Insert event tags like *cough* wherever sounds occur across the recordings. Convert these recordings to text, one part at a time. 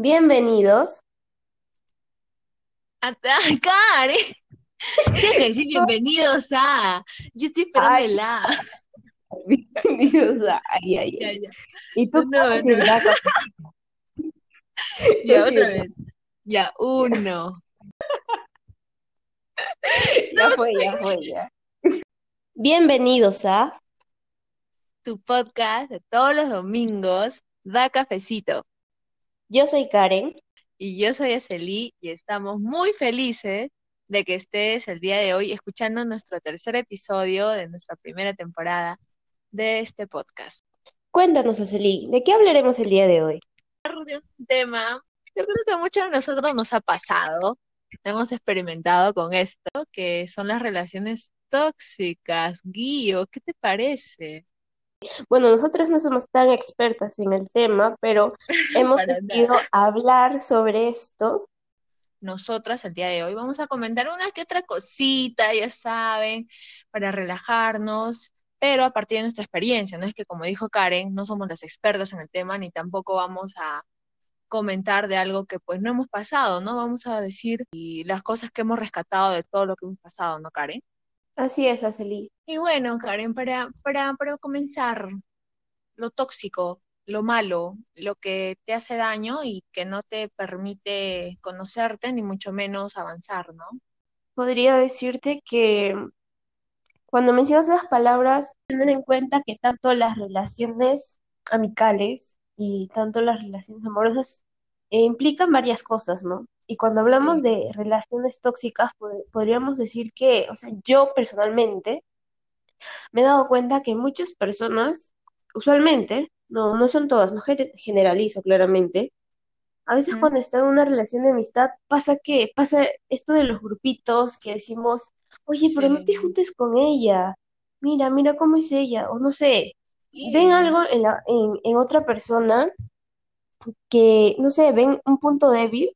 Bienvenidos. A *laughs* Karen. Que decir bienvenidos a. Yo estoy esperando Ay. el A. Bienvenidos a. Ay, ay, ay. ya. Y tú No, no. la cosa. Ya, otra sí. vez. Ya, uno. *laughs* Ya fue, ya fue, ya. Bienvenidos a. Tu podcast de todos los domingos da cafecito. Yo soy Karen. Y yo soy Aceli y estamos muy felices de que estés el día de hoy escuchando nuestro tercer episodio de nuestra primera temporada de este podcast. Cuéntanos, Aceli, ¿de qué hablaremos el día de hoy? de un tema, yo creo que a muchos de nosotros nos ha pasado, hemos experimentado con esto, que son las relaciones tóxicas. Guío, ¿qué te parece? Bueno, nosotros no somos tan expertas en el tema, pero *laughs* hemos decidido hablar sobre esto. Nosotras el día de hoy vamos a comentar una que otra cosita, ya saben, para relajarnos, pero a partir de nuestra experiencia, no es que como dijo Karen, no somos las expertas en el tema, ni tampoco vamos a comentar de algo que pues no hemos pasado, ¿no? Vamos a decir y las cosas que hemos rescatado de todo lo que hemos pasado, ¿no, Karen? Así es, Aceli. Y bueno, Karen, para, para, para comenzar, lo tóxico, lo malo, lo que te hace daño y que no te permite conocerte ni mucho menos avanzar, ¿no? Podría decirte que cuando mencionas esas palabras, tener en cuenta que tanto las relaciones amicales y tanto las relaciones amorosas eh, implican varias cosas, ¿no? Y cuando hablamos Sí. de relaciones tóxicas, pod- podríamos decir que, o sea, yo personalmente me he dado cuenta que muchas personas, usualmente, no, no son todas, no gener- generalizo claramente, a veces cuando está en una relación de amistad pasa que pasa esto de los grupitos que decimos, oye, pero no te juntes con ella, mira, mira cómo es ella, o no sé, ven algo en la, en, en otra persona que, no sé, ven un punto débil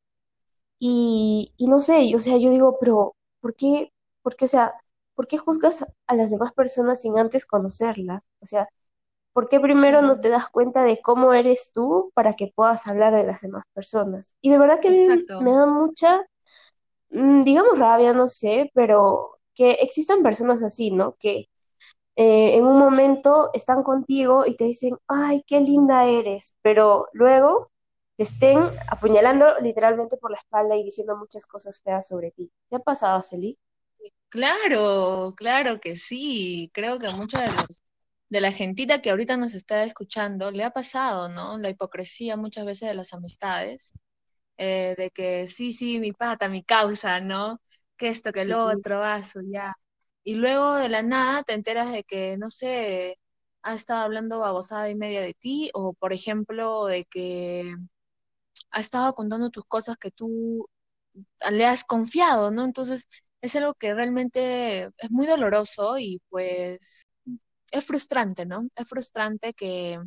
y, y no sé, o sea, yo digo, pero ¿por qué, por qué, o sea, ¿por qué juzgas a las demás personas sin antes conocerlas? O sea, ¿Por qué primero no te das cuenta de cómo eres tú para que puedas hablar de las demás personas? Y de verdad que Exacto. me da mucha, mm, digamos rabia, no sé, pero que existan personas así, ¿no? Que eh, en un momento están contigo y te dicen, ay, qué linda eres, pero luego te estén apuñalando literalmente por la espalda y diciendo muchas cosas feas sobre ti. ¿Te ha pasado, Celi? Claro, claro que sí. Creo que a muchos de los de la gentita que ahorita nos está escuchando le ha pasado, ¿no? La hipocresía muchas veces de las amistades, eh, de que sí, sí, mi pata, mi causa, ¿no? Que esto, que Sí. otro, ah, su ya. Y luego de la nada te enteras de que, no sé, ha estado hablando babosada y media de ti, o por ejemplo, de que ha estado contando tus cosas que tú le has confiado, ¿no? Entonces, es algo que realmente es muy doloroso y pues es frustrante, ¿no? Es frustrante que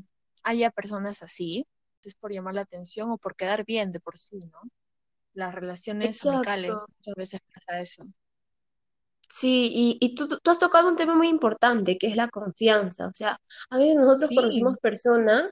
haya personas así, es por llamar la atención o por quedar bien de por sí, ¿no? Las relaciones amicales, muchas veces pasa eso. Sí, y, y tú, tú has tocado un tema muy importante, que es la confianza. O sea, a veces nosotros Sí, conocemos personas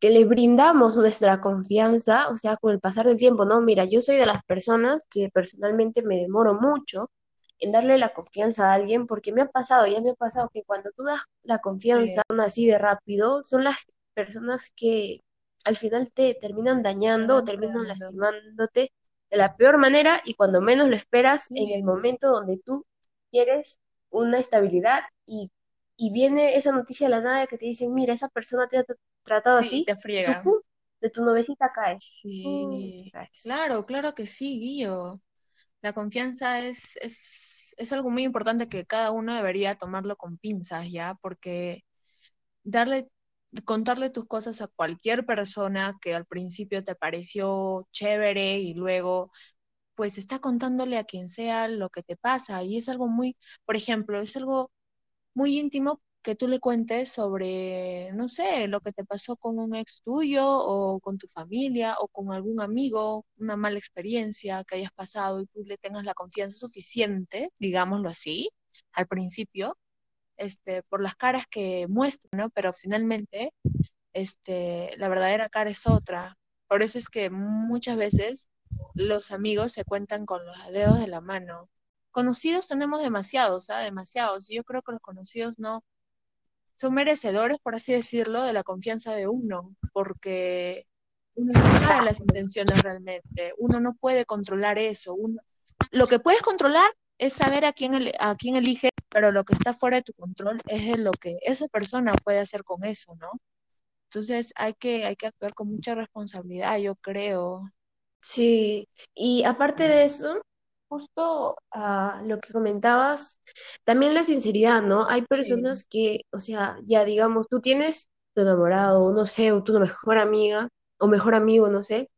que les brindamos nuestra confianza, o sea, con el pasar del tiempo, ¿no? Mira, yo soy de las personas que personalmente me demoro mucho en darle la confianza a alguien, porque me ha pasado, ya me ha pasado que cuando tú das la confianza sí, así de rápido, son las personas que al final te terminan te dañando o terminan lastimándote de la peor manera y cuando menos lo esperas, en el momento donde tú quieres una estabilidad y, y viene esa noticia de la nada que te dicen, mira, esa persona te ha tratado sí, así, te friega. de tu nubecita caes. Sí, caes. claro, claro que sí, Guillo. La confianza es, es, es algo muy importante que cada uno debería tomarlo con pinzas, ¿ya? Porque darle, contarle tus cosas a cualquier persona que al principio te pareció chévere y luego pues está contándole a quien sea lo que te pasa y es algo muy, por ejemplo, es algo muy íntimo que tú le cuentes sobre, no sé, lo que te pasó con un ex tuyo o con tu familia o con algún amigo, una mala experiencia que hayas pasado y tú le tengas la confianza suficiente, digámoslo así, al principio, este, por las caras que muestran, ¿no? Pero finalmente, este, la verdadera cara es otra. Por eso es que muchas veces los amigos se cuentan con los dedos de la mano. Conocidos tenemos demasiados, ¿sabes? Demasiados. Y yo creo que los conocidos no son merecedores, por así decirlo, de la confianza de uno, porque uno no sabe las intenciones realmente, uno no puede controlar eso. Uno... Lo que puedes controlar es saber a quién, a quién elige, pero lo que está fuera de tu control es lo que esa persona puede hacer con eso, ¿no? Entonces hay que, hay que actuar con mucha responsabilidad, yo creo. Sí, y aparte de eso, justo a lo que comentabas, también la sinceridad, ¿no? Hay Sí, personas que, o sea, ya digamos, tú tienes tu enamorado, no sé, o tu mejor amiga, o mejor amigo, no sé,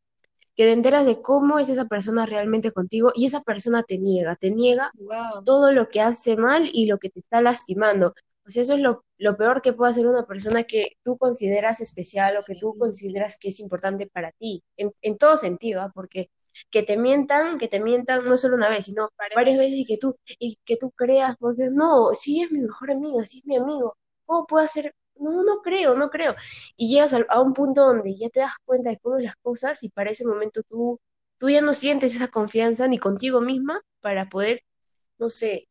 que te enteras de cómo es esa persona realmente contigo y esa persona te niega, te niega wow, todo lo que hace mal y lo que te está lastimando. O sea, eso es lo, lo peor que puede hacer una persona que tú consideras especial o que tú sí, consideras que es importante para ti, en, en todo sentido, ¿ah? Porque que te mientan, que te mientan no solo una vez, sino varias veces. y que tú, y que tú creas, porque no, si es mi mejor amiga, si es mi amigo, ¿cómo puedo hacer? No, no creo, no creo y llegas a, a un punto donde ya te das cuenta de cómo las cosas y para ese momento tú, tú ya no sientes esa confianza ni contigo misma para poder, no sé,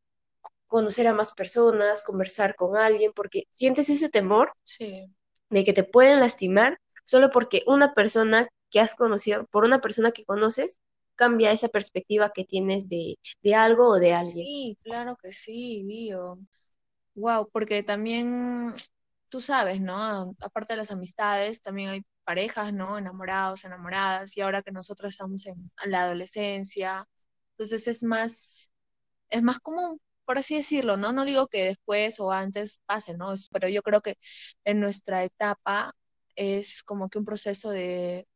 conocer a más personas, conversar con alguien, porque sientes ese temor Sí, de que te pueden lastimar solo porque una persona que has conocido, por una persona que conoces, cambia esa perspectiva que tienes de, de algo o de alguien. sí, claro que sí, Guío. Wow, porque también tú sabes, ¿no? Aparte de las amistades, también hay parejas, ¿no? Enamorados, enamoradas, y ahora que nosotros estamos en la adolescencia, entonces es más, es más común, por así decirlo, ¿no? No digo que después o antes pase, ¿no? Pero yo creo que en nuestra etapa es como que un proceso de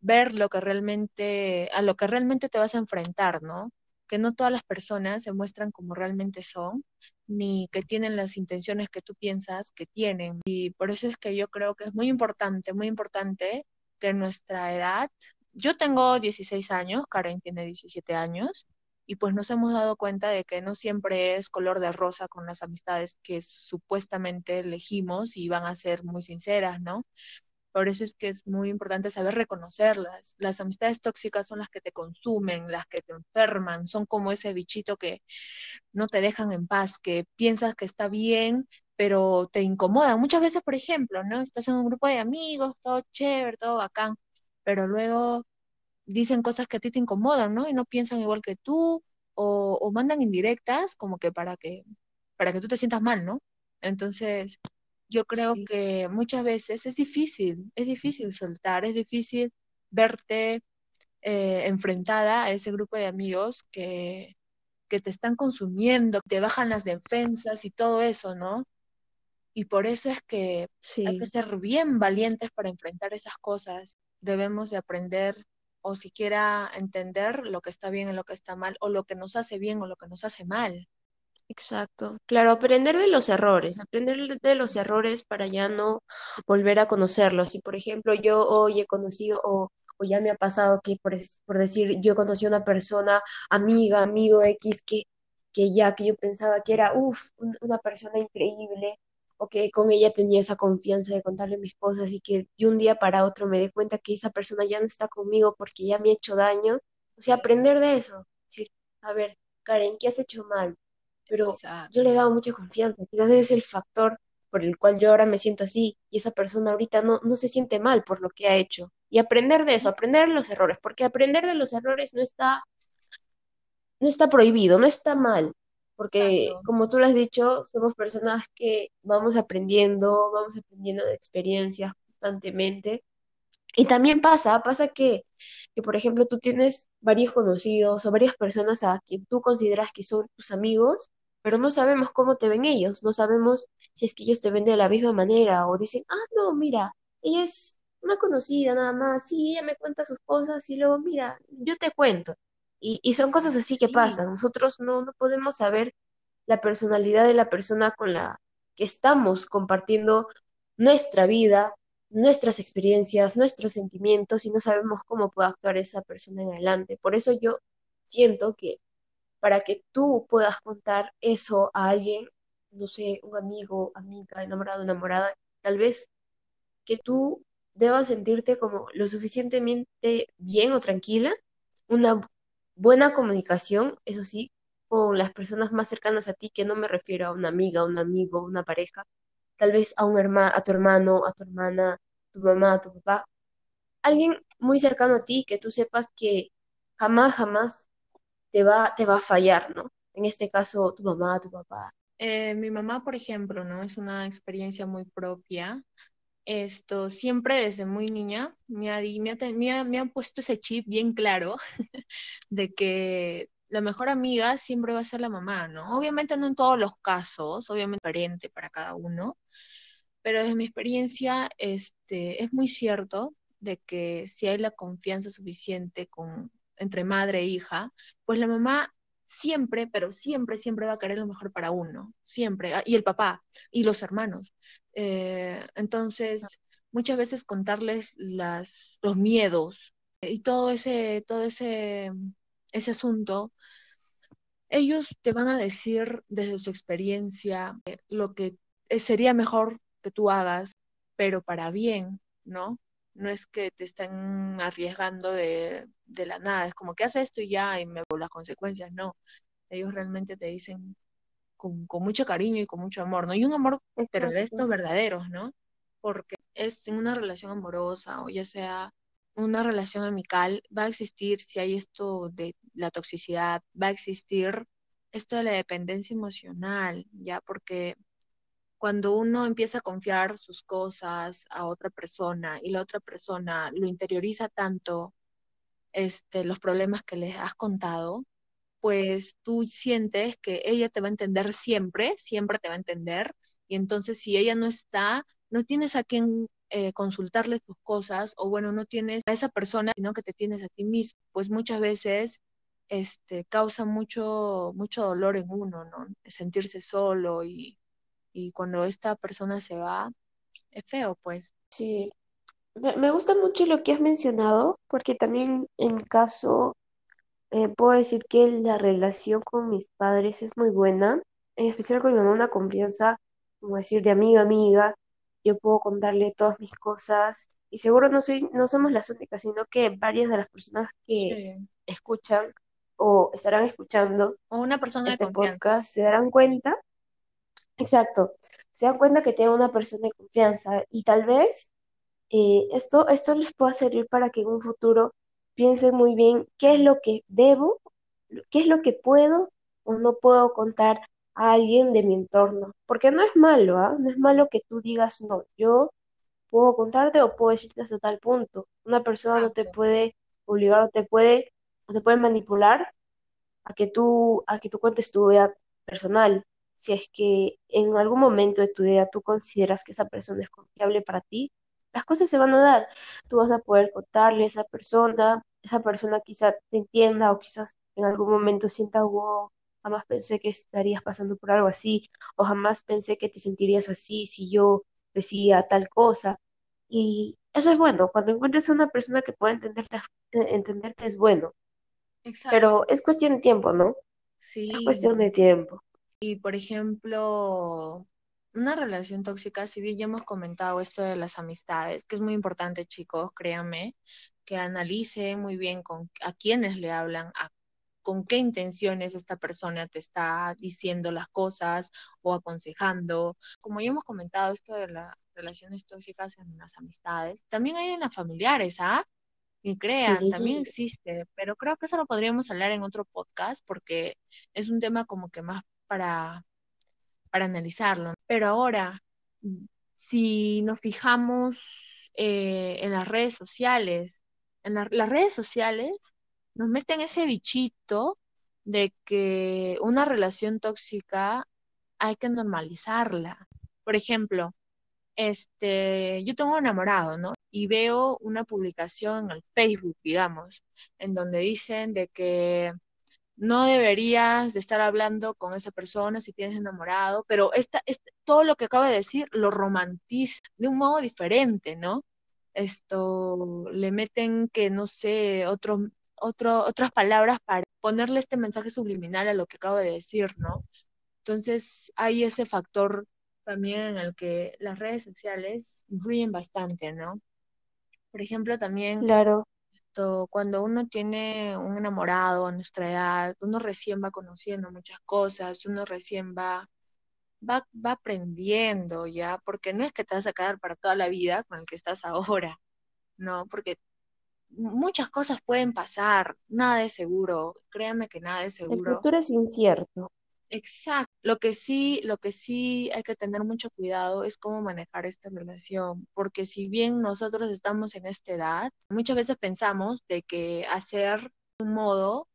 ver lo que realmente, a lo que realmente te vas a enfrentar, ¿no? Que no todas las personas se muestran como realmente son, ni que tienen las intenciones que tú piensas que tienen. Y por eso es que yo creo que es muy importante, muy importante que nuestra edad, yo tengo 16 años, Karen tiene 17 años, y pues nos hemos dado cuenta de que no siempre es color de rosa con las amistades que supuestamente elegimos y van a ser muy sinceras, ¿no? Por eso es que es muy importante saber reconocerlas. Las amistades tóxicas son las que te consumen, las que te enferman, son como ese bichito que no te dejan en paz, que piensas que está bien, pero te incomodan. Muchas veces, por ejemplo, ¿no? Estás en un grupo de amigos, todo chévere, todo bacán, pero luego dicen cosas que a ti te incomodan, ¿no? Y no piensan igual que tú, o, o mandan indirectas como que para que, para que tú te sientas mal, ¿no? Entonces, yo creo Sí, que muchas veces es difícil, es difícil soltar, es difícil verte eh, enfrentada a ese grupo de amigos que, que te están consumiendo, te bajan las defensas y todo eso, ¿no? Y por eso es que hay que ser bien valientes para enfrentar esas cosas. Debemos de aprender o siquiera entender lo que está bien y lo que está mal, o lo que nos hace bien o lo que nos hace mal. Exacto. Claro, aprender de los errores, aprender de los errores para ya no volver a conocerlos. Si, por ejemplo, yo hoy he conocido o, o ya me ha pasado que, por, por decir, yo conocí a una persona, amiga, amigo X, que, que ya que yo pensaba que era, uff, una persona increíble, o que con ella tenía esa confianza de contarle mis cosas y que de un día para otro me di cuenta que esa persona ya no está conmigo porque ya me ha hecho daño. O sea, aprender de eso. Decir, a ver, Karen, ¿qué has hecho mal? Pero yo le he dado mucha confianza. Quizás es el factor por el cual yo ahora me siento así y esa persona ahorita no, no se siente mal por lo que ha hecho. Y aprender de eso, aprender de los errores, porque aprender de los errores no está, no está prohibido, no está mal, porque exacto. como tú lo has dicho, somos personas que vamos aprendiendo, vamos aprendiendo de experiencias constantemente y también pasa, pasa que, que, por ejemplo, tú tienes varios conocidos o varias personas a quien tú consideras que son tus amigos, pero no sabemos cómo te ven ellos, no sabemos si es que ellos te ven de la misma manera o dicen, ah, no, mira, ella es una conocida nada más, sí, ella me cuenta sus cosas y luego, mira, yo te cuento. Y, y son cosas así que pasan. Nosotros no, no podemos saber la personalidad de la persona con la que estamos compartiendo nuestra vida, nuestras experiencias, nuestros sentimientos y no sabemos cómo puede actuar esa persona en adelante. Por eso yo siento que para que tú puedas contar eso a alguien, no sé, un amigo, amiga, enamorado, enamorada, tal vez que tú debas sentirte como lo suficientemente bien o tranquila, una buena comunicación, eso sí, con las personas más cercanas a ti, que no me refiero a una amiga, un amigo, una pareja, tal vez a un hermano, a tu hermano, a tu hermana, tu mamá, tu papá, alguien muy cercano a ti que tú sepas que jamás, jamás te va, te va a fallar, ¿no? En este caso, tu mamá, tu papá. Eh, mi mamá, por ejemplo, ¿no? Es una experiencia muy propia. Esto siempre desde muy niña me ha, me ha, me ha, me ha puesto ese chip bien claro *laughs* de que la mejor amiga siempre va a ser la mamá, ¿no? Obviamente no en todos los casos, obviamente diferente para cada uno, pero desde mi experiencia este, es muy cierto de que si hay la confianza suficiente con, entre madre e hija, pues la mamá siempre, pero siempre, siempre va a querer lo mejor para uno, siempre, y el papá, y los hermanos. Eh, entonces, muchas veces contarles las, los miedos y todo ese, todo ese, ese asunto, ellos te van a decir desde su experiencia lo que sería mejor que tú hagas, pero para bien, ¿no? No es que te estén arriesgando de, de la nada, es como que haces esto y ya, y me voy las consecuencias, no. Ellos realmente te dicen con, con, mucho cariño y con mucho amor, ¿no? Y un amor, Exacto. pero de estos verdaderos, ¿no? Porque es en una relación amorosa o ya sea una relación amical, va a existir si hay esto de la toxicidad, va a existir esto de la dependencia emocional, ¿ya? Porque cuando uno empieza a confiar sus cosas a otra persona y la otra persona lo interioriza tanto, este, los problemas que les has contado, pues tú sientes que ella te va a entender siempre, siempre te va a entender, y entonces si ella no está, no tienes a quien eh, consultarle tus cosas, o bueno, no tienes a esa persona, sino que te tienes a ti mismo, pues muchas veces este, causa mucho, mucho dolor en uno, ¿no? Sentirse solo y, y cuando esta persona se va, es feo, pues. Sí, me gusta mucho lo que has mencionado, porque también en mi caso eh, puedo decir que la relación con mis padres es muy buena, en especial con mi mamá, una confianza, como decir, de amiga a amiga. Yo puedo contarle todas mis cosas y seguro no soy, no somos las únicas, sino que varias de las personas que Sí. escuchan o estarán escuchando O una persona de este podcast se darán cuenta, exacto, se dan cuenta que tengo una persona de confianza y tal vez eh, esto, esto les pueda servir para que en un futuro piensen muy bien qué es lo que debo, qué es lo que puedo o no puedo contar a alguien de mi entorno. Porque no es malo, ¿ah? No es malo que tú digas, no, yo puedo contarte o puedo decirte hasta tal punto. Una persona no te puede obligar o te puede, o te puede manipular a que tú, a que tú cuentes tu vida personal. Si es que en algún momento de tu vida tú consideras que esa persona es confiable para ti, las cosas se van a dar. Tú vas a poder contarle a esa persona, esa persona quizá te entienda o quizás en algún momento sienta, wow, jamás pensé que estarías pasando por algo así, o jamás pensé que te sentirías así si yo decía tal cosa. Y eso es bueno, cuando encuentres a una persona que pueda entenderte, entenderte es bueno, Exacto. pero es cuestión de tiempo, ¿no? Es Sí. cuestión de tiempo. Y por ejemplo, una relación tóxica, si bien ya hemos comentado esto de las amistades, que es muy importante, chicos, créanme, que analicen muy bien con a quiénes le hablan, a con qué intenciones esta persona te está diciendo las cosas o aconsejando. Como ya hemos comentado esto de las relaciones tóxicas en las amistades, también hay en las familiares, ¿ah? Y Sí, crean, también existe, pero creo que eso lo podríamos hablar en otro podcast porque es un tema como que más para, para analizarlo. Pero ahora, si nos fijamos eh, en las redes sociales, en la- las redes sociales nos meten ese bichito de que una relación tóxica hay que normalizarla. Por ejemplo, este, yo tengo un enamorado, ¿no? Y veo una publicación en el Facebook, digamos, en donde dicen de que no deberías de estar hablando con esa persona si tienes enamorado, pero esta, esta- todo lo que acabo de decir lo romantiza de un modo diferente, ¿no? Esto le meten que, no sé, otro, otras palabras para ponerle este mensaje subliminal a lo que acabo de decir, ¿no? Entonces hay ese factor también en el que las redes sociales influyen bastante, ¿no? Por ejemplo, también Claro, cuando uno tiene un enamorado a nuestra edad, uno recién va conociendo muchas cosas, uno recién va, va, va aprendiendo ya, porque no es que te vas a quedar para toda la vida con el que estás ahora, no, porque muchas cosas pueden pasar, nada es seguro, créanme que nada es el seguro. futuro es incierto. Exacto. Lo que sí, lo que sí hay que tener mucho cuidado es cómo manejar esta relación, porque si bien nosotros estamos en esta edad, muchas veces pensamos de que hacer un modo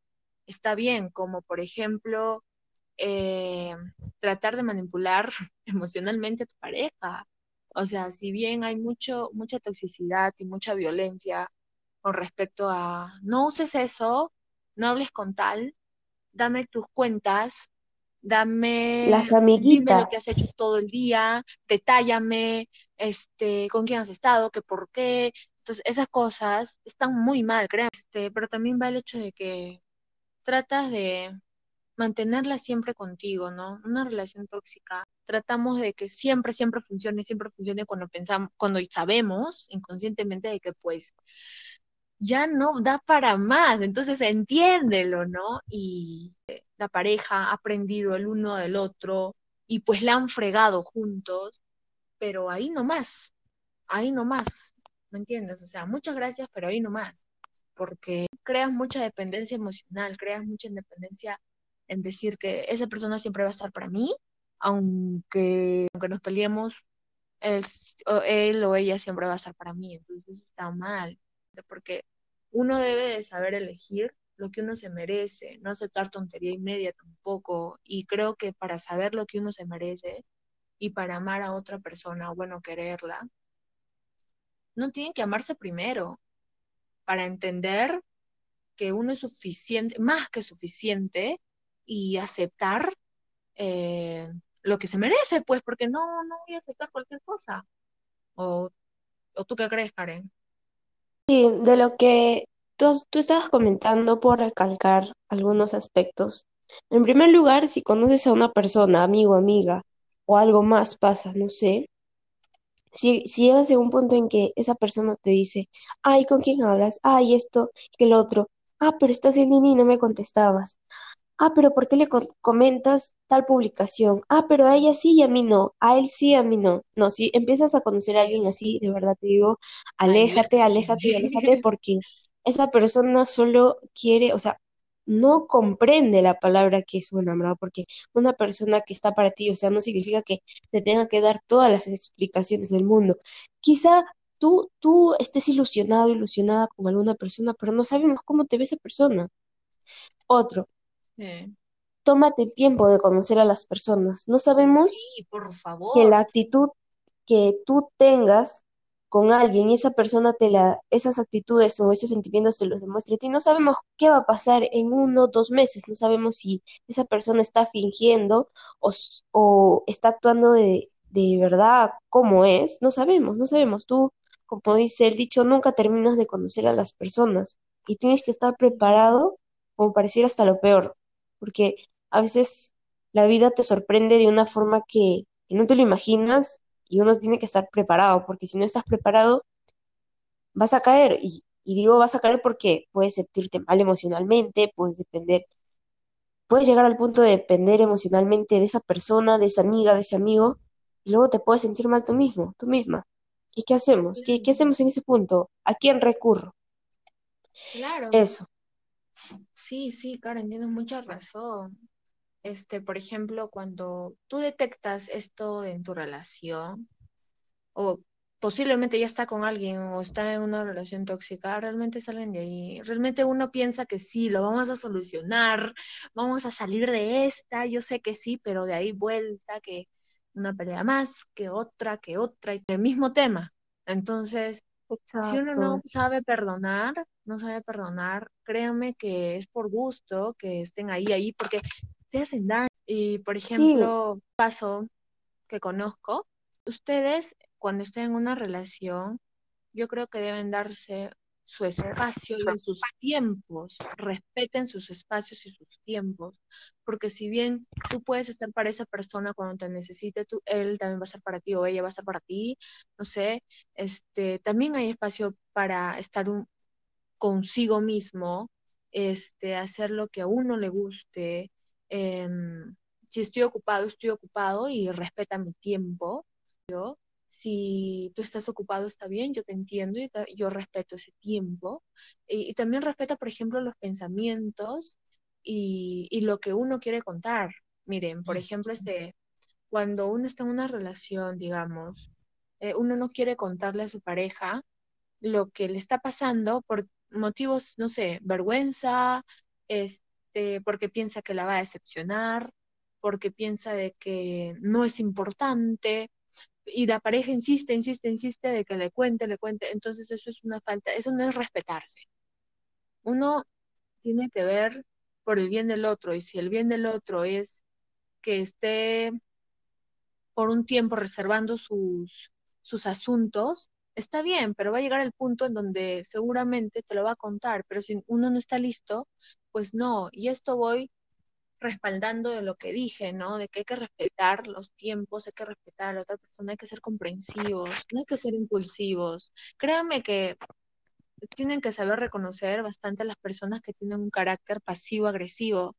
está bien, como por ejemplo eh, tratar de manipular *laughs* emocionalmente a tu pareja. O sea, si bien hay mucho, mucha toxicidad y mucha violencia con respecto a no uses eso, no hables con tal, dame tus cuentas, dame, Las dime lo que has hecho todo el día, detállame, este, con quién has estado, qué por qué. Entonces, esas cosas están muy mal, créanme. Este, pero también va el hecho de que tratas de mantenerla siempre contigo, ¿no? Una relación tóxica. Tratamos de que siempre, siempre funcione, siempre funcione cuando pensamos, cuando sabemos inconscientemente de que pues ya no da para más, entonces entiéndelo, ¿no? Y eh, la pareja ha aprendido el uno del otro y pues la han fregado juntos, pero ahí nomás, ahí nomás, ¿me entiendes? O sea, muchas gracias, pero ahí nomás, porque creas mucha dependencia emocional, creas mucha independencia en decir que esa persona siempre va a estar para mí, aunque, aunque nos peleemos, él, él o ella siempre va a estar para mí, entonces está mal, porque uno debe de saber elegir lo que uno se merece, no aceptar tontería y media tampoco, y creo que para saber lo que uno se merece y para amar a otra persona, bueno, quererla, no tienen que amarse primero, para entender que uno es suficiente, más que suficiente, y aceptar eh, lo que se merece, pues, porque no, no voy a aceptar cualquier cosa. ¿O, o tú qué crees, Karen? Sí, de lo que tú, estabas comentando por recalcar algunos aspectos. En primer lugar, si conoces a una persona, amigo, amiga, o algo más pasa, no sé, si, si llegas a un punto en que esa persona te dice, ay, ¿con quién hablas? Ay, esto, que lo otro. Ah, pero estás en línea y no me contestabas. Ah, pero ¿por qué le co- comentas tal publicación? Ah, pero a ella sí y a mí no. A él sí, a mí no. No, si empiezas a conocer a alguien así, de verdad te digo, aléjate, Aléjate. aléjate y aléjate porque esa persona solo quiere, o sea, no comprende la palabra que es un enamorado, porque una persona que está para ti, o sea, no significa que te tenga que dar todas las explicaciones del mundo. Quizá tú, tú estés ilusionado, ilusionada con alguna persona, pero no sabemos cómo te ve esa persona. Otro. Sí. Tómate el tiempo de conocer a las personas. No sabemos Sí, por que la favor. actitud que tú tengas con alguien y esa persona te la, esas actitudes o esos sentimientos te los demuestre a ti. No sabemos qué va a pasar en uno o dos meses. No sabemos si esa persona está fingiendo o, o está actuando de, de verdad como es. No sabemos, no sabemos. Tú, como dice el dicho, nunca terminas de conocer a las personas y tienes que estar preparado como pareciera hasta lo peor, porque a veces la vida te sorprende de una forma que, que no te lo imaginas y uno tiene que estar preparado, porque si no estás preparado, vas a caer. Y, y digo vas a caer porque puedes sentirte mal emocionalmente, puedes depender, puedes llegar al punto de depender emocionalmente de esa persona, de esa amiga, de ese amigo, y luego te puedes sentir mal tú mismo, tú misma. ¿Y qué hacemos? ¿Qué, qué hacemos en ese punto? ¿A quién recurro? Claro. Eso, Sí, sí, Karen, tienes mucha razón. Este, por ejemplo, cuando tú detectas esto en tu relación, o posiblemente ya está con alguien o está en una relación tóxica, realmente salen de ahí. Realmente uno piensa que sí, lo vamos a solucionar, vamos a salir de esta, yo sé que sí, pero de ahí vuelta, que una pelea más, que otra, que otra, y el mismo tema. Entonces, si uno no sabe perdonar, no sabe perdonar, créanme que es por gusto que estén ahí, ahí, porque te hacen daño. Y, por Sí, ejemplo, caso que conozco, ustedes cuando estén en una relación, yo creo que deben darse su espacio y sus tiempos, respeten sus espacios y sus tiempos, porque si bien tú puedes estar para esa persona cuando te necesite, tú, él también va a estar para ti o ella va a estar para ti, no sé, este, también hay espacio para estar un, consigo mismo, este, hacer lo que a uno le guste. Eh, si estoy ocupado, estoy ocupado y respeta mi tiempo. Yo, si tú estás ocupado, está bien, yo te entiendo y te, yo respeto ese tiempo. Y, y, también respeta, por ejemplo, los pensamientos y, y lo que uno quiere contar. Miren, por ejemplo, este, cuando uno está en una relación, digamos, eh, uno no quiere contarle a su pareja lo que le está pasando por motivos, no sé, vergüenza, este, porque piensa que la va a decepcionar, porque piensa de que no es importante, y la pareja insiste, insiste, insiste de que le cuente, le cuente, entonces eso es una falta, eso no es respetarse. Uno tiene que ver por el bien del otro, y si el bien del otro es que esté por un tiempo reservando sus, sus asuntos, está bien, pero va a llegar el punto en donde seguramente te lo va a contar, pero si uno no está listo, pues no. Y esto voy respaldando de lo que dije, ¿no? De que hay que respetar los tiempos, hay que respetar a la otra persona, hay que ser comprensivos, no hay que ser impulsivos. Créanme que tienen que saber reconocer bastante a las personas que tienen un carácter pasivo-agresivo,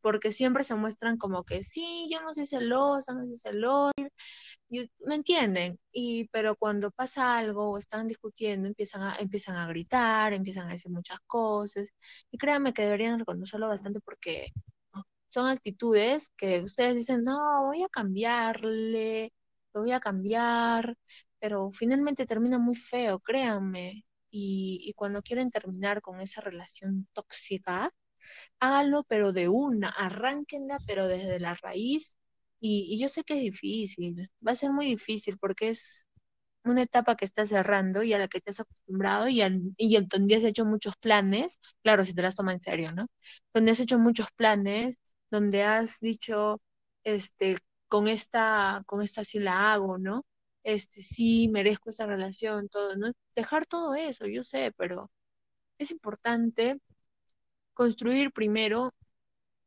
porque siempre se muestran como que sí, yo no soy celosa, no soy celosa, ¿me entienden? Y, pero cuando pasa algo o están discutiendo, empiezan a, empiezan a gritar, empiezan a decir muchas cosas, y créanme que deberían reconocerlo bastante porque son actitudes que ustedes dicen, no, voy a cambiarle, lo voy a cambiar, pero finalmente termina muy feo, créanme. Y, y cuando quieren terminar con esa relación tóxica, háganlo, pero de una, arránquenla, pero desde la raíz. Y, y, yo sé que es difícil, va a ser muy difícil porque es una etapa que estás cerrando y a la que te has acostumbrado y, al, y en donde has hecho muchos planes, claro, si te las tomas en serio, ¿no? Donde has hecho muchos planes, donde has dicho, este, con esta, con esta sí la hago, ¿no? Este, sí merezco esta relación, todo, ¿no? Dejar todo eso, yo sé, pero es importante construir primero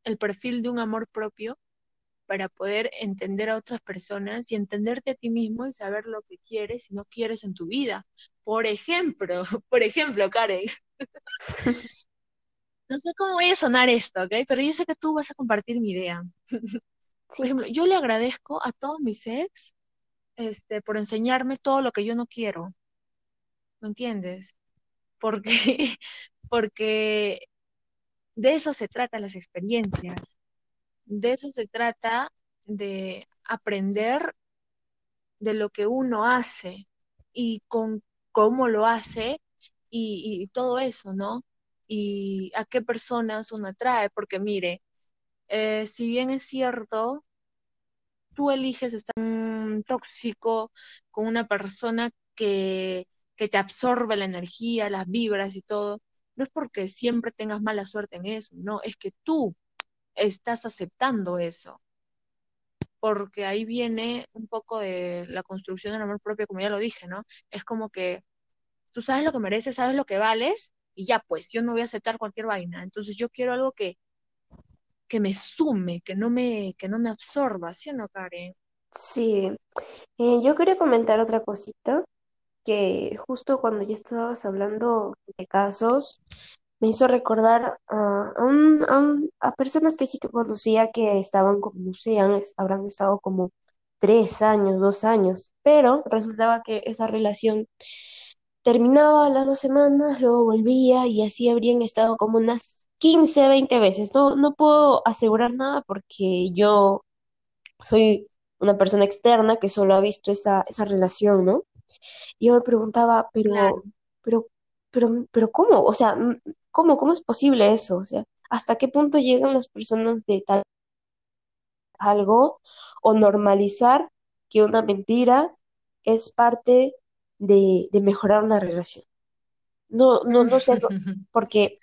el perfil de un amor propio para poder entender a otras personas y entenderte a ti mismo y saber lo que quieres y no quieres en tu vida. Por ejemplo, *laughs* por ejemplo, Karen, *laughs* no sé cómo voy a sonar esto, ¿ok? Pero yo sé que tú vas a compartir mi idea. Sí. Por ejemplo, yo le agradezco a todos mis ex este, por enseñarme todo lo que yo no quiero. ¿Me entiendes? Porque, *laughs* porque de eso se trata las experiencias. De eso se trata de aprender de lo que uno hace y con cómo lo hace y, todo eso, ¿no? Y a qué personas uno atrae, porque mire, eh, si bien es cierto, tú eliges estar tóxico con una persona que, que te absorbe la energía, las vibras y todo, no es porque siempre tengas mala suerte en eso, no, es que tú estás aceptando eso. Porque ahí viene un poco de la construcción del amor propio, como ya lo dije, ¿no? Es como que tú sabes lo que mereces, sabes lo que vales, y ya pues, yo no voy a aceptar cualquier vaina. Entonces yo quiero algo que, que me sume, que no me, que no me absorba, ¿sí o no, Karen? Sí, eh, yo quería comentar otra cosita, que justo cuando ya estabas hablando de casos, me hizo recordar a, a, a personas que sí que conocía que estaban como, no sé, habrán estado como tres años, dos años, pero resultaba que esa relación terminaba las dos semanas, luego volvía y así habrían estado como unas 15 20 veces. No, no puedo asegurar nada porque yo soy una persona externa que solo ha visto esa, esa relación, ¿no? Y yo me preguntaba, Claro. pero, pero, pero, pero ¿cómo? O sea, mm, ¿cómo, cómo es posible eso? O sea, ¿hasta qué punto llegan las personas de tal algo o normalizar que una mentira es parte de, de mejorar una relación? No, no, no sé, *laughs* porque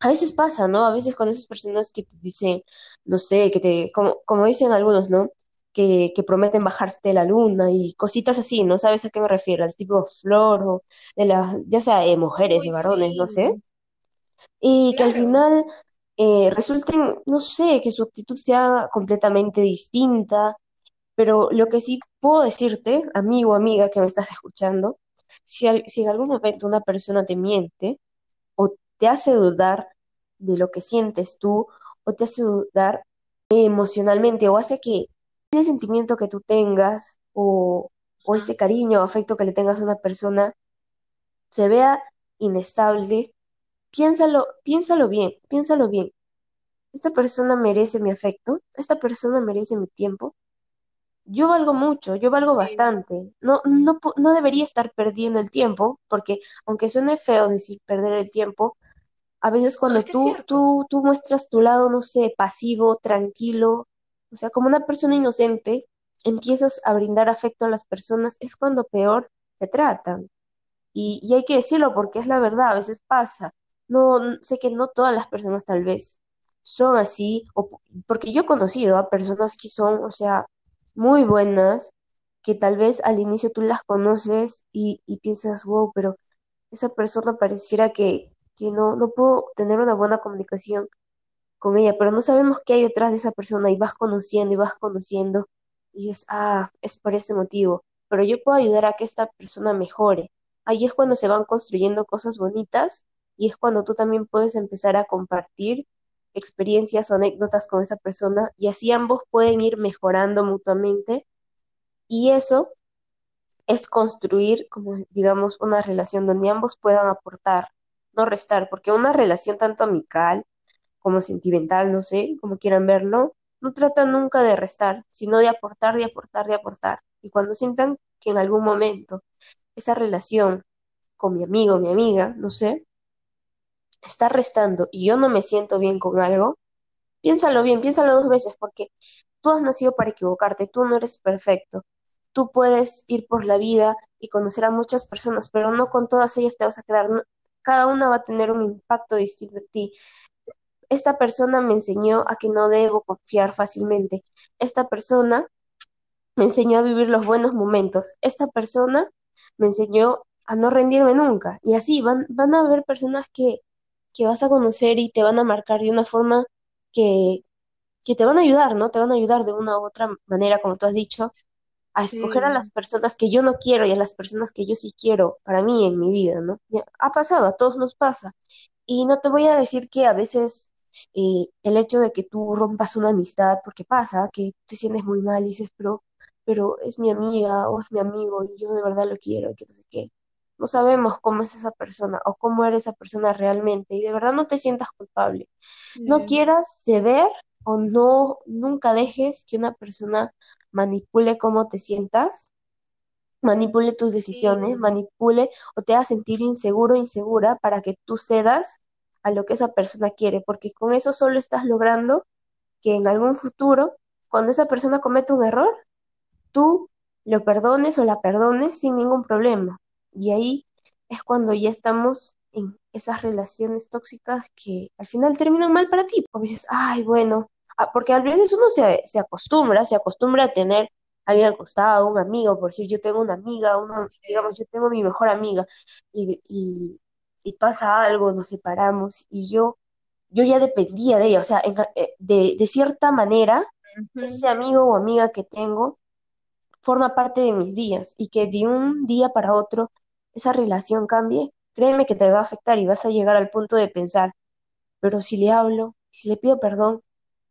a veces pasa, ¿no? A veces con esas personas que te dicen, no sé, que te, como, como dicen algunos, ¿no? Que, que prometen bajarte la luna y cositas así, ¿no sabes a qué me refiero? Al tipo de flor o de las, ya sea de mujeres, Uy, de varones, no sé. Y que al final eh, resulten, no sé, que su actitud sea completamente distinta, pero lo que sí puedo decirte, amigo o amiga que me estás escuchando, si, al- si en algún momento una persona te miente o te hace dudar de lo que sientes tú, o te hace dudar emocionalmente, o hace que ese sentimiento que tú tengas, o, o ese cariño o afecto que le tengas a una persona, se vea inestable, piénsalo, piénsalo bien, piénsalo bien. Esta persona merece mi afecto, esta persona merece mi tiempo. Yo valgo mucho, yo valgo bastante. No, no, no debería estar perdiendo el tiempo, porque aunque suene feo decir perder el tiempo, a veces cuando tú, tú, tú muestras tu lado, no sé, pasivo, tranquilo, o sea, como una persona inocente, empiezas a brindar afecto a las personas, es cuando peor te tratan. Y, y hay que decirlo porque es la verdad, a veces pasa. No, sé que no todas las personas tal vez son así, o, po- porque yo he conocido a personas que son, o sea, muy buenas, que tal vez al inicio tú las conoces y, y piensas, wow, pero esa persona pareciera que, que no, no puedo tener una buena comunicación con ella, pero no sabemos qué hay detrás de esa persona y vas conociendo y vas conociendo y dices, ah, es por ese motivo, pero yo puedo ayudar a que esta persona mejore. Ahí es cuando se van construyendo cosas bonitas y es cuando tú también puedes empezar a compartir experiencias o anécdotas con esa persona y así ambos pueden ir mejorando mutuamente y eso es construir, como digamos, una relación donde ambos puedan aportar, no restar, porque una relación tanto amical como sentimental, no sé, como quieran verlo, no trata nunca de restar, sino de aportar, de aportar, de aportar. Y cuando sientan que en algún momento esa relación con mi amigo, mi amiga, no sé, está restando y yo no me siento bien con algo, piénsalo bien, piénsalo dos veces, porque tú has nacido para equivocarte, tú no eres perfecto. Tú puedes ir por la vida y conocer a muchas personas, pero no con todas ellas te vas a quedar. Cada una va a tener un impacto distinto en ti. Esta persona me enseñó a que no debo confiar fácilmente. Esta persona me enseñó a vivir los buenos momentos. Esta persona me enseñó a no rendirme nunca. Y así van, van a haber personas que, que vas a conocer y te van a marcar de una forma que, que te van a ayudar, ¿no? Te van a ayudar de una u otra manera, como tú has dicho, a escoger a las personas que yo no quiero y a las personas que yo sí quiero para mí en mi vida, ¿no? Ha pasado, a todos nos pasa. Y no te voy a decir que a veces eh, el hecho de que tú rompas una amistad, porque pasa, que te sientes muy mal y dices, pero, pero es mi amiga o es mi amigo y yo de verdad lo quiero y que no sé qué. No sabemos cómo es esa persona o cómo eres esa persona realmente y de verdad no te sientas culpable. No quieras ceder o no, nunca dejes que una persona manipule cómo te sientas manipule tus decisiones, sí, manipule o te haga sentir inseguro o insegura para que tú cedas a lo que esa persona quiere, porque con eso solo estás logrando que en algún futuro, cuando esa persona cometa un error, tú lo perdones o la perdones sin ningún problema. Y ahí es cuando ya estamos en esas relaciones tóxicas que al final terminan mal para ti. Porque dices, ay, bueno, ah, porque a veces uno se, se acostumbra, se acostumbra a tener a alguien al costado, un amigo, por decir, yo tengo una amiga, una, digamos, yo tengo mi mejor amiga y, y pasa algo, nos separamos y yo, yo ya dependía de ella, o sea, en- eh, de, de cierta manera, ese amigo o amiga que tengo forma parte de mis días y que de un día para otro esa relación cambie, créeme que te va a afectar y vas a llegar al punto de pensar, pero si le hablo, si le pido perdón,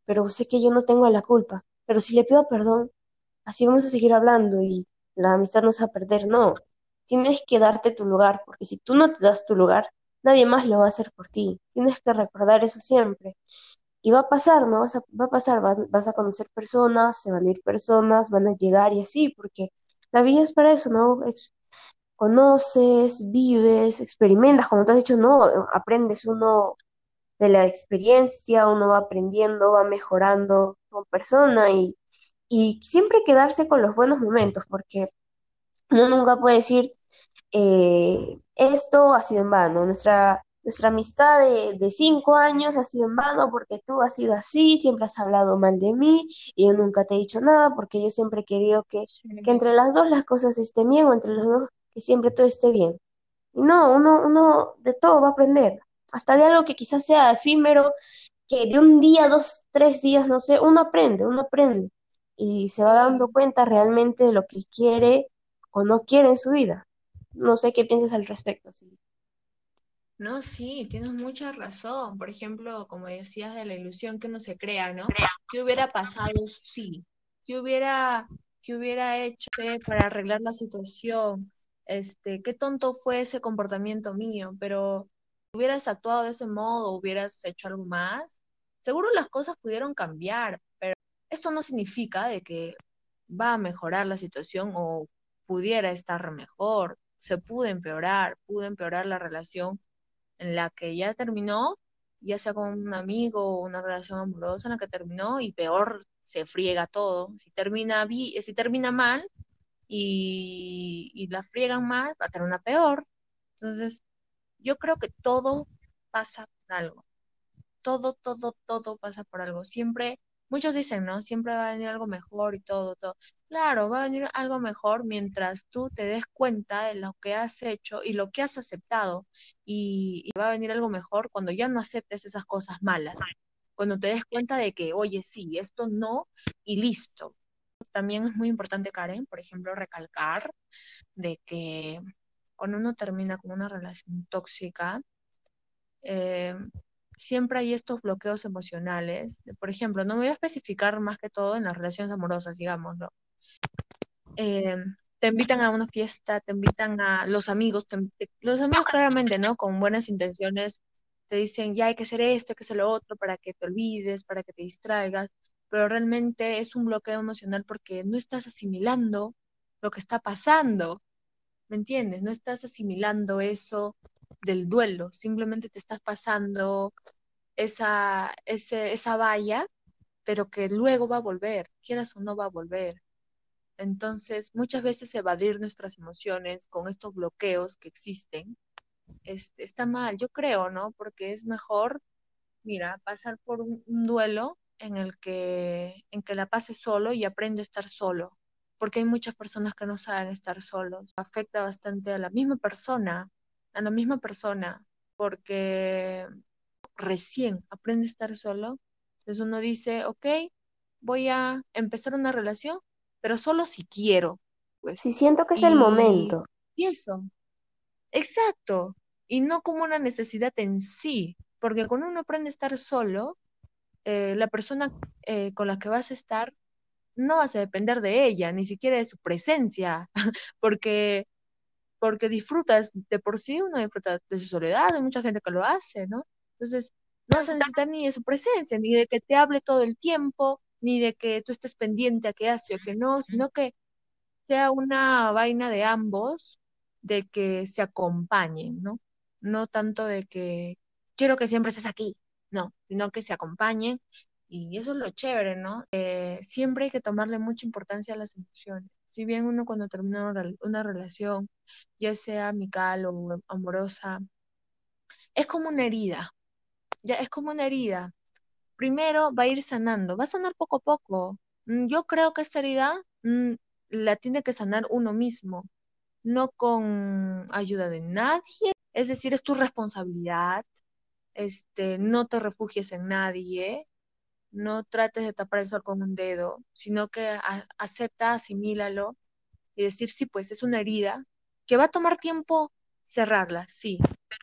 pero sé que yo no tengo la culpa, pero si le pido perdón, así vamos a seguir hablando y la amistad no se va a perder, no, tienes que darte tu lugar, porque si tú no te das tu lugar, nadie más lo va a hacer por ti, tienes que recordar eso siempre. Y va a pasar, ¿no? Vas a, va a pasar, vas, a conocer personas, se van a ir personas, van a llegar y así, porque la vida es para eso, ¿no? Es- conoces, vives, experimentas, como te has dicho, ¿no? Aprendes uno de la experiencia, uno va aprendiendo, va mejorando como persona y, y siempre quedarse con los buenos momentos, porque uno nunca puede decir, eh, esto ha sido en vano, nuestra, nuestra amistad de, de cinco años ha sido en vano porque tú has sido así, siempre has hablado mal de mí y yo nunca te he dicho nada porque yo siempre he querido que, que entre las dos las cosas estén bien o entre los dos que siempre todo esté bien. Y no, uno, uno de todo va a aprender, hasta de algo que quizás sea efímero, que de un día, dos, tres días, no sé, uno aprende, uno aprende y se va dando cuenta realmente de lo que quiere o no quiere en su vida. No sé qué piensas al respecto, sí. No, sí, tienes mucha razón. Por ejemplo, como decías de la ilusión que uno se crea, ¿no? ¿Qué hubiera pasado si? ¿Qué hubiera, qué hubiera hecho para arreglar la situación? Este, qué tonto fue ese comportamiento mío, pero hubieras actuado de ese modo, hubieras hecho algo más, seguro las cosas pudieron cambiar. Esto no significa de que va a mejorar la situación o pudiera estar mejor. Se pudo empeorar, pudo empeorar la relación en la que ya terminó, ya sea con un amigo o una relación amorosa en la que terminó y peor se friega todo. Si termina, si termina mal y, y la friegan más, va a terminar peor. Entonces, yo creo que todo pasa por algo todo, todo, todo pasa por algo. Siempre, muchos dicen, ¿no? Siempre va a venir algo mejor y todo, todo. Claro, va a venir algo mejor mientras tú te des cuenta de lo que has hecho y lo que has aceptado. Y, va a venir algo mejor cuando ya no aceptes esas cosas malas. Cuando te des cuenta de que, oye, sí, esto no, y listo. También es muy importante, Karen, por ejemplo, recalcar de que cuando uno termina con una relación tóxica, eh, siempre hay estos bloqueos emocionales. Por ejemplo, no me voy a especificar más que todo en las relaciones amorosas, digamos, ¿no? Eh, te invitan a una fiesta, te invitan a los amigos, te- los amigos claramente, ¿no? Con buenas intenciones, te dicen, ya hay que hacer esto, hay que hacer lo otro, para que te olvides, para que te distraigas, pero realmente es un bloqueo emocional porque no estás asimilando lo que está pasando, ¿me entiendes? No estás asimilando eso del duelo, simplemente te estás pasando esa, ese, esa valla, pero que luego va a volver, quieras o no va a volver. Entonces, muchas veces evadir nuestras emociones con estos bloqueos que existen es- está mal, yo creo, ¿no? Porque es mejor, mira, pasar por un, duelo en el que, en que la pases solo y aprende a estar solo. Porque hay muchas personas que no saben estar solos. Afecta bastante a la misma persona, a la misma persona, porque recién aprende a estar solo, entonces uno dice, ok, voy a empezar una relación, pero solo si quiero, pues. Sí, siento que es el momento. y eso, exacto, y no como una necesidad en sí, porque cuando uno aprende a estar solo, eh, la persona eh, con la que vas a estar no vas a depender de ella, ni siquiera de su presencia, *laughs* porque porque disfrutas de por sí, uno disfruta de su soledad, hay mucha gente que lo hace, ¿no? Entonces, no vas a necesitar ni de su presencia, ni de que te hable todo el tiempo, ni de que tú estés pendiente a qué hace o qué no, sino que sea una vaina de ambos, de que se acompañen, ¿no? No tanto de que quiero que siempre estés aquí, no, sino que se acompañen y eso es lo chévere, ¿no? Eh, siempre hay que tomarle mucha importancia a las emociones. Si bien uno cuando termina una, rel- una relación, ya sea amical o amorosa, es como una herida, ya es como una herida. Primero va a ir sanando, va a sanar poco a poco. Mm, Yo creo que esta herida mm, la tiene que sanar uno mismo no con ayuda de nadie, es decir, es tu responsabilidad, este, no te refugies en nadie, no trates de tapar el sol con un dedo, sino que acepta, asimílalo y decir, sí, pues es una herida que va a tomar tiempo cerrarla, sí,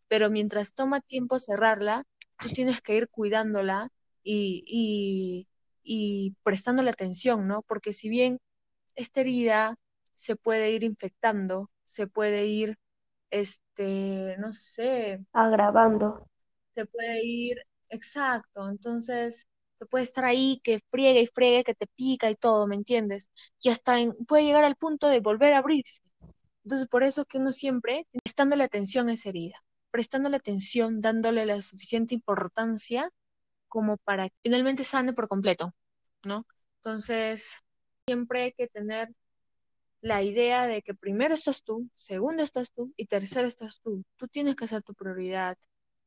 pero mientras toma tiempo cerrarla, tú tienes que ir cuidándola y, y, y prestándole atención, ¿no? Porque si bien esta herida se puede ir infectando, se puede ir, este, no sé, Agravando. se puede ir, exacto, entonces se puede estar ahí que friegue y friegue, que te pica y todo, ¿me entiendes? Y hasta en- puede llegar al punto de volver a abrirse. Entonces, por eso que uno siempre, prestándole atención a esa herida, prestándole atención, dándole la suficiente importancia como para que finalmente sane por completo, ¿no? Entonces, siempre hay que tener la idea de que primero estás tú, segundo estás tú y tercero estás tú. Tú tienes que ser tu prioridad.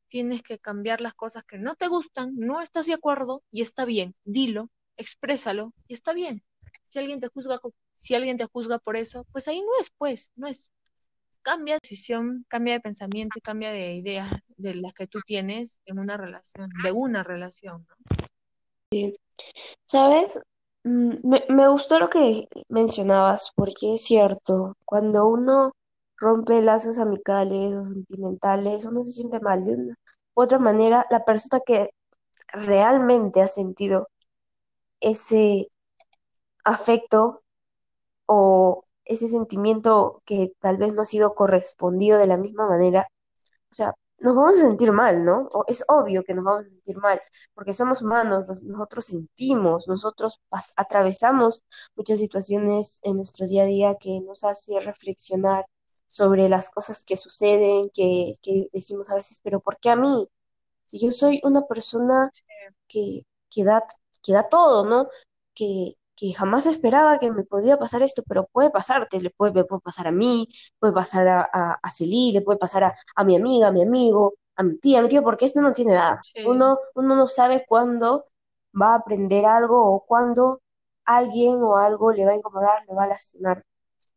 tienes que cambiar las cosas que no te gustan, no estás de acuerdo y está bien, dilo, exprésalo y está bien. Si alguien te juzga, si alguien te juzga por eso, pues ahí no es, pues, no es. Cambia de decisión, cambia de pensamiento y cambia de ideas de las que tú tienes en una relación, de una relación, ¿no? Sí. ¿Sabes? Mm, Me, me gustó lo que mencionabas, porque es cierto, cuando uno rompe lazos amicales o sentimentales, uno se siente mal de una u otra manera, la persona que realmente ha sentido ese afecto o ese sentimiento que tal vez no ha sido correspondido de la misma manera, o sea, nos vamos a sentir mal, ¿no? O es obvio que nos vamos a sentir mal, porque somos humanos, nos- nosotros sentimos, nosotros atravesamos muchas situaciones en nuestro día a día que nos hace reflexionar sobre las cosas que suceden, que, que decimos a veces, pero ¿por qué a mí? Si yo soy una persona que, que da, que da todo, ¿no? Que, que jamás esperaba que me podía pasar esto, pero puede pasarte, le puede, me puede pasar a mí, puede pasar a, a, a Celí, le puede pasar a, a mi amiga, a mi amigo, a mi tía, a mi tío, porque esto no tiene. Sí, Uno, uno no sabe cuándo va a aprender algo o cuándo alguien o algo le va a incomodar, le va a lastimar.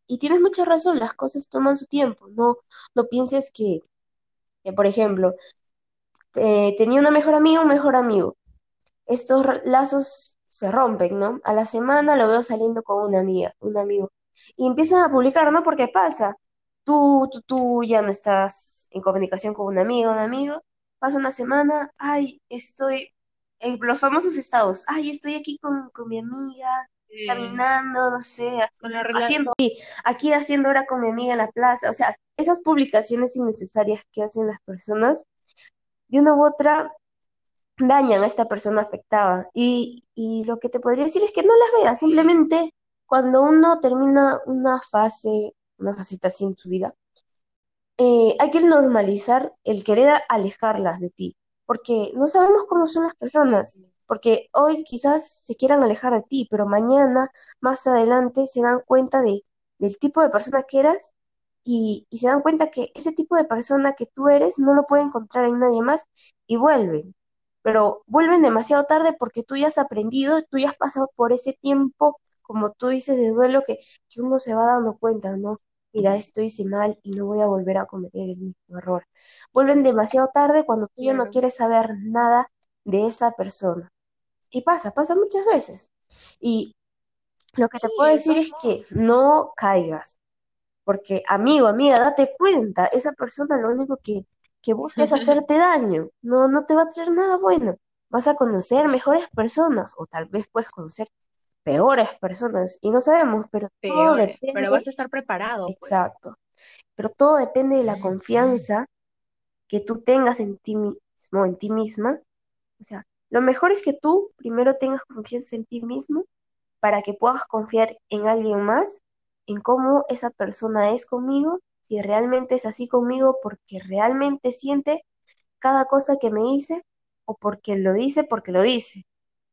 Y tienes mucha razón, las cosas toman su tiempo, no, no pienses que, que, por ejemplo, eh, tenía una mejor amiga, un mejor amigo estos lazos se rompen, ¿no? A la semana lo veo saliendo con una amiga, un amigo. Y empiezan a publicar, ¿no? Porque pasa. Tú, tú, tú ya no estás en comunicación con una amiga, un amigo. Pasa una semana, ay, estoy en los famosos estados. Ay, estoy aquí con, con mi amiga, caminando, no sé, con la haciendo, haciendo, aquí haciendo hora con mi amiga en la plaza. O sea, esas publicaciones innecesarias que hacen las personas, de una u otra dañan a esta persona afectada. Y, y lo que te podría decir es que no las veas, simplemente cuando uno termina una fase, una faceta así en su vida, eh, hay que normalizar el querer alejarlas de ti, porque no sabemos cómo son las personas, porque hoy quizás se quieran alejar de ti, pero mañana, más adelante, se dan cuenta de, del tipo de persona que eras y, y se dan cuenta que ese tipo de persona que tú eres no lo puede encontrar en nadie más y vuelven. Pero vuelven demasiado tarde porque tú ya has aprendido, tú ya has pasado por ese tiempo, como tú dices, de duelo que, que uno se va dando cuenta, ¿no? Mira, esto hice mal y no voy a volver a cometer el mismo error. Vuelven demasiado tarde cuando tú ya no quieres saber nada de esa persona. Y pasa, pasa muchas veces. Y lo que te puedo de decir es que no caigas, porque amigo, amiga, date cuenta, esa persona lo único que, que busca es hacerte daño, no, no te va a traer nada bueno. Vas a conocer mejores personas o tal vez puedes conocer peores personas y no sabemos, pero todo Peores, pero depende, vas a estar preparado, pues. exacto, pero todo depende de la confianza que tú tengas en ti mismo, en ti misma. O sea, lo mejor es que tú primero tengas confianza en ti mismo para que puedas confiar en alguien más, en cómo esa persona es conmigo, si realmente es así conmigo, porque realmente siente cada cosa que me dice o porque lo dice porque lo dice.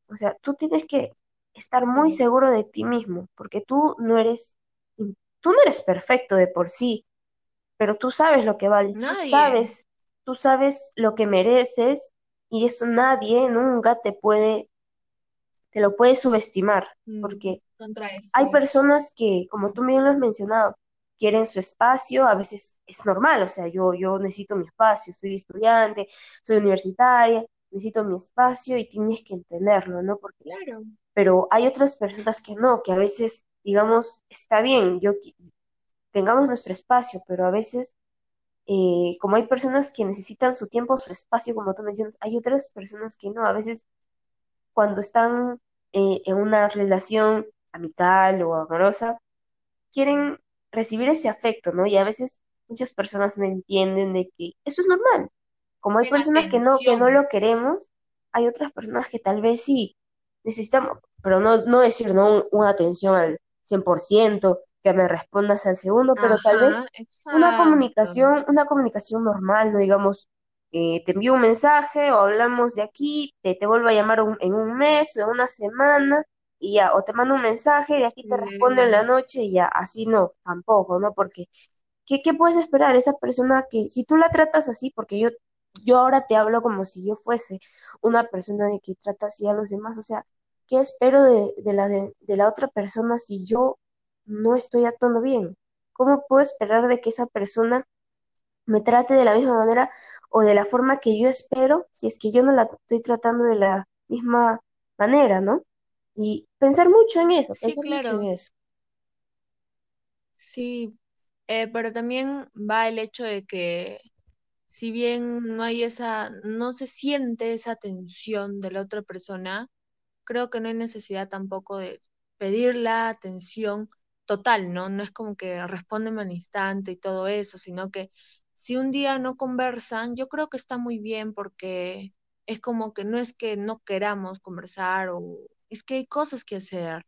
O sea, tú tienes que estar muy seguro de ti mismo, porque tú no eres, tú no eres perfecto de por sí, pero tú sabes lo que vales, tú sabes, tú sabes lo que mereces y eso nadie nunca te puede, te lo puede subestimar, mm, porque hay personas que, como tú bien lo has mencionado, quieren su espacio, a veces es normal, o sea, yo, yo necesito mi espacio, soy estudiante, soy universitaria, necesito mi espacio y tienes que entenderlo, ¿no? Porque, Claro. pero hay otras personas que no, que a veces, digamos, está bien, yo tengamos nuestro espacio, pero a veces, eh, como hay personas que necesitan su tiempo, su espacio, como tú mencionas, hay otras personas que no, a veces cuando están eh, en una relación amical o amorosa, quieren recibir ese afecto, ¿no? Y a veces muchas personas no entienden de que eso es normal. Como hay personas que no, que no lo queremos, hay otras personas que tal vez sí necesitamos, pero no, no decir, ¿no? Un- una atención al 100% que me respondas al segundo, pero tal vez una comunicación, una comunicación normal, no digamos, eh, te envío un mensaje o hablamos de aquí, te, te vuelvo a llamar un- en un mes o en una semana y ya, o te mando un mensaje y aquí te respondo en la Sí, noche y ya, así no, tampoco, ¿no? Porque, ¿qué, qué puedes esperar? Esa persona que, si tú la tratas así, porque yo yo ahora te hablo como si yo fuese una persona de que trata así a los demás. O sea, ¿qué espero de, de la, de, de la otra persona si yo no estoy actuando bien? ¿Cómo puedo esperar de que esa persona me trate de la misma manera o de la forma que yo espero si es que yo no la estoy tratando de la misma manera, ¿no? Y pensar mucho en eso, Sí, pensar mucho en claro, eso. sí, eh, pero también va el hecho de que si bien no hay esa, no se siente esa tensión de la otra persona, creo que no hay necesidad tampoco de pedir la atención total, ¿no? No es como que respóndeme al instante y todo eso, sino que si un día no conversan, yo creo que está muy bien porque es como que no es que no queramos conversar o es que hay cosas que hacer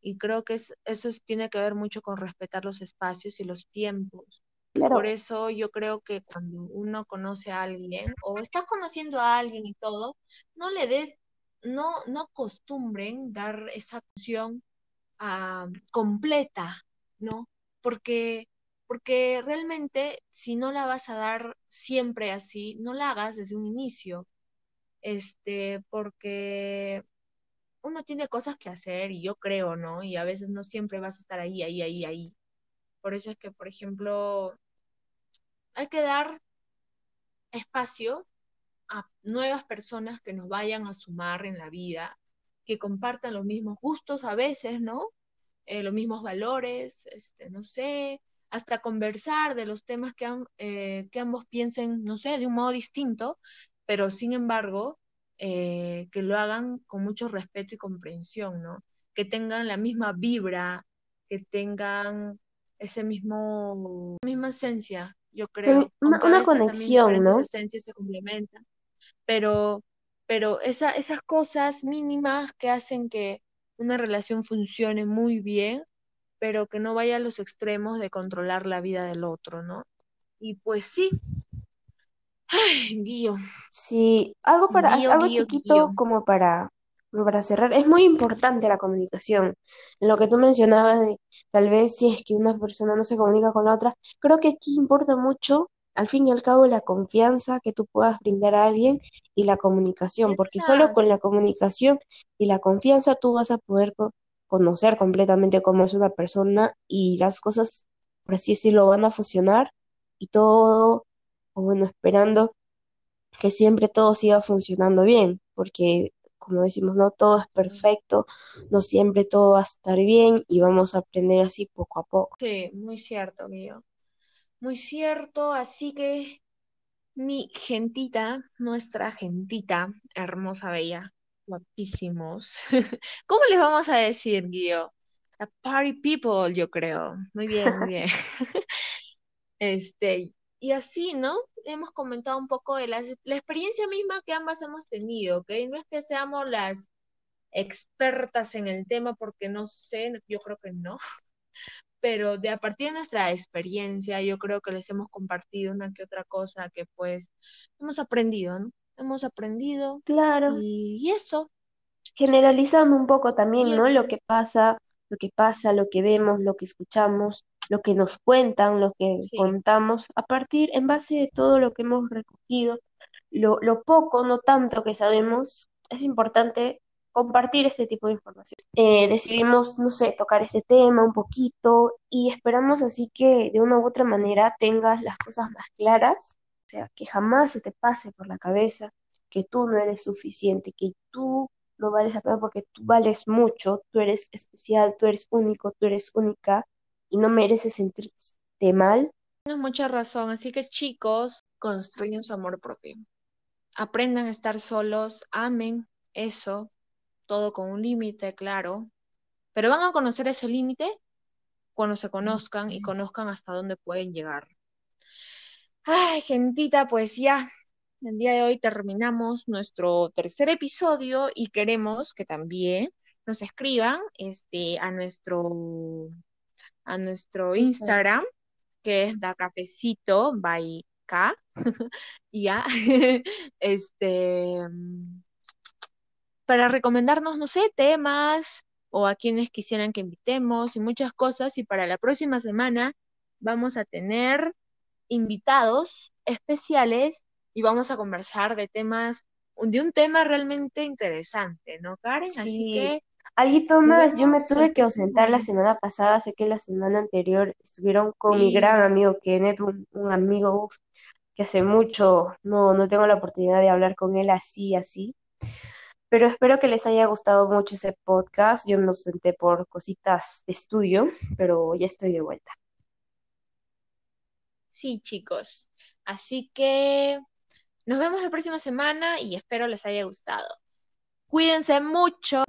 y creo que es, eso es- tiene que ver mucho con respetar los espacios y los tiempos. Por eso yo creo que cuando uno conoce a alguien o estás conociendo a alguien y todo, no le des, no, no acostumbren dar esa opción ah, completa, ¿no? Porque, porque realmente si no la vas a dar siempre así, no la hagas desde un inicio, este, porque uno tiene cosas que hacer y yo creo, ¿no? Y a veces no siempre vas a estar ahí, ahí, ahí, ahí. Por eso es que, por ejemplo, hay que dar espacio a nuevas personas que nos vayan a sumar en la vida, que compartan los mismos gustos a veces, ¿no? Eh, los mismos valores, este, no sé, hasta conversar de los temas que, eh, que ambos piensen, no sé, de un modo distinto, pero sin embargo, eh, que lo hagan con mucho respeto y comprensión, ¿no? Que tengan la misma vibra, que tengan ese mismo, misma esencia, yo creo, una, a una conexión, ¿no? esencias se complementan, pero, pero esa, esas cosas mínimas que hacen que una relación funcione muy bien, pero que no vaya a los extremos de controlar la vida del otro, ¿no? Y pues sí, ay, Guío, Sí, algo para, Guío, algo Guío, Guío. chiquito como para, para cerrar. Es muy importante la comunicación. Lo que tú mencionabas de tal vez si es que una persona no se comunica con la otra, creo que aquí importa mucho, al fin y al cabo, la confianza que tú puedas brindar a alguien y la comunicación, porque solo con la comunicación y la confianza tú vas a poder co- conocer completamente cómo es una persona y las cosas, por así decirlo, van a funcionar y todo, o bueno, esperando que siempre todo siga funcionando bien, porque como decimos, no todo es perfecto, no siempre todo va a estar bien y vamos a aprender así poco a poco. sí, muy cierto, Guío. Muy cierto, así que mi gentita, nuestra gentita, hermosa, bella, guapísimos. *laughs* ¿Cómo les vamos a decir, Guío? La party people, yo creo. Muy bien, muy bien. *laughs* Este, y así, ¿no? Hemos comentado un poco de las- la experiencia misma que ambas hemos tenido, ¿ok? No es que seamos las expertas en el tema, porque no sé, yo creo que no, *laughs* pero de a partir de nuestra experiencia, yo creo que les hemos compartido una que otra cosa que pues hemos aprendido, ¿no? Hemos aprendido Claro, y, y eso, generalizando un poco también, ¿no? Lo que pasa, lo que pasa, lo que vemos, lo que escuchamos, lo que nos cuentan, lo que sí. contamos, a partir, en base de todo lo que hemos recogido, lo, lo poco, no tanto que sabemos, es importante compartir este tipo de información. Eh, decidimos, no sé, tocar este tema un poquito y esperamos así que de una u otra manera tengas las cosas más claras, o sea, que jamás se te pase por la cabeza que tú no eres suficiente, que tú no vales la pena porque tú vales mucho, tú eres especial, tú eres único, tú eres única y no mereces sentirte mal. Tienes mucha razón, así que chicos, construyen su amor propio. Aprendan a estar solos, amen eso, todo con un límite, claro, pero van a conocer ese límite cuando se conozcan y conozcan hasta dónde pueden llegar. Ay, gentita, pues ya, el día de hoy terminamos nuestro tercer episodio y queremos que también nos escriban este, a nuestro, a nuestro Instagram. Que es Da Cafecito by K, *laughs* ya, *laughs* este, para recomendarnos, no sé, temas o a quienes quisieran que invitemos y muchas cosas. Y para la próxima semana vamos a tener invitados especiales y vamos a conversar de temas, de un tema realmente interesante, ¿no, Karen? Así Sí, que nos más, yo me tuve que ausentar la semana pasada, sé que la semana anterior estuvieron con mi gran amigo Kenneth, un, un amigo uf, que hace mucho no, no tengo la oportunidad de hablar con él así, así, pero espero que les haya gustado mucho ese podcast, yo me ausenté por cositas de estudio, pero ya estoy de vuelta. sí, chicos. Así que nos vemos la próxima semana y espero les haya gustado. Cuídense mucho.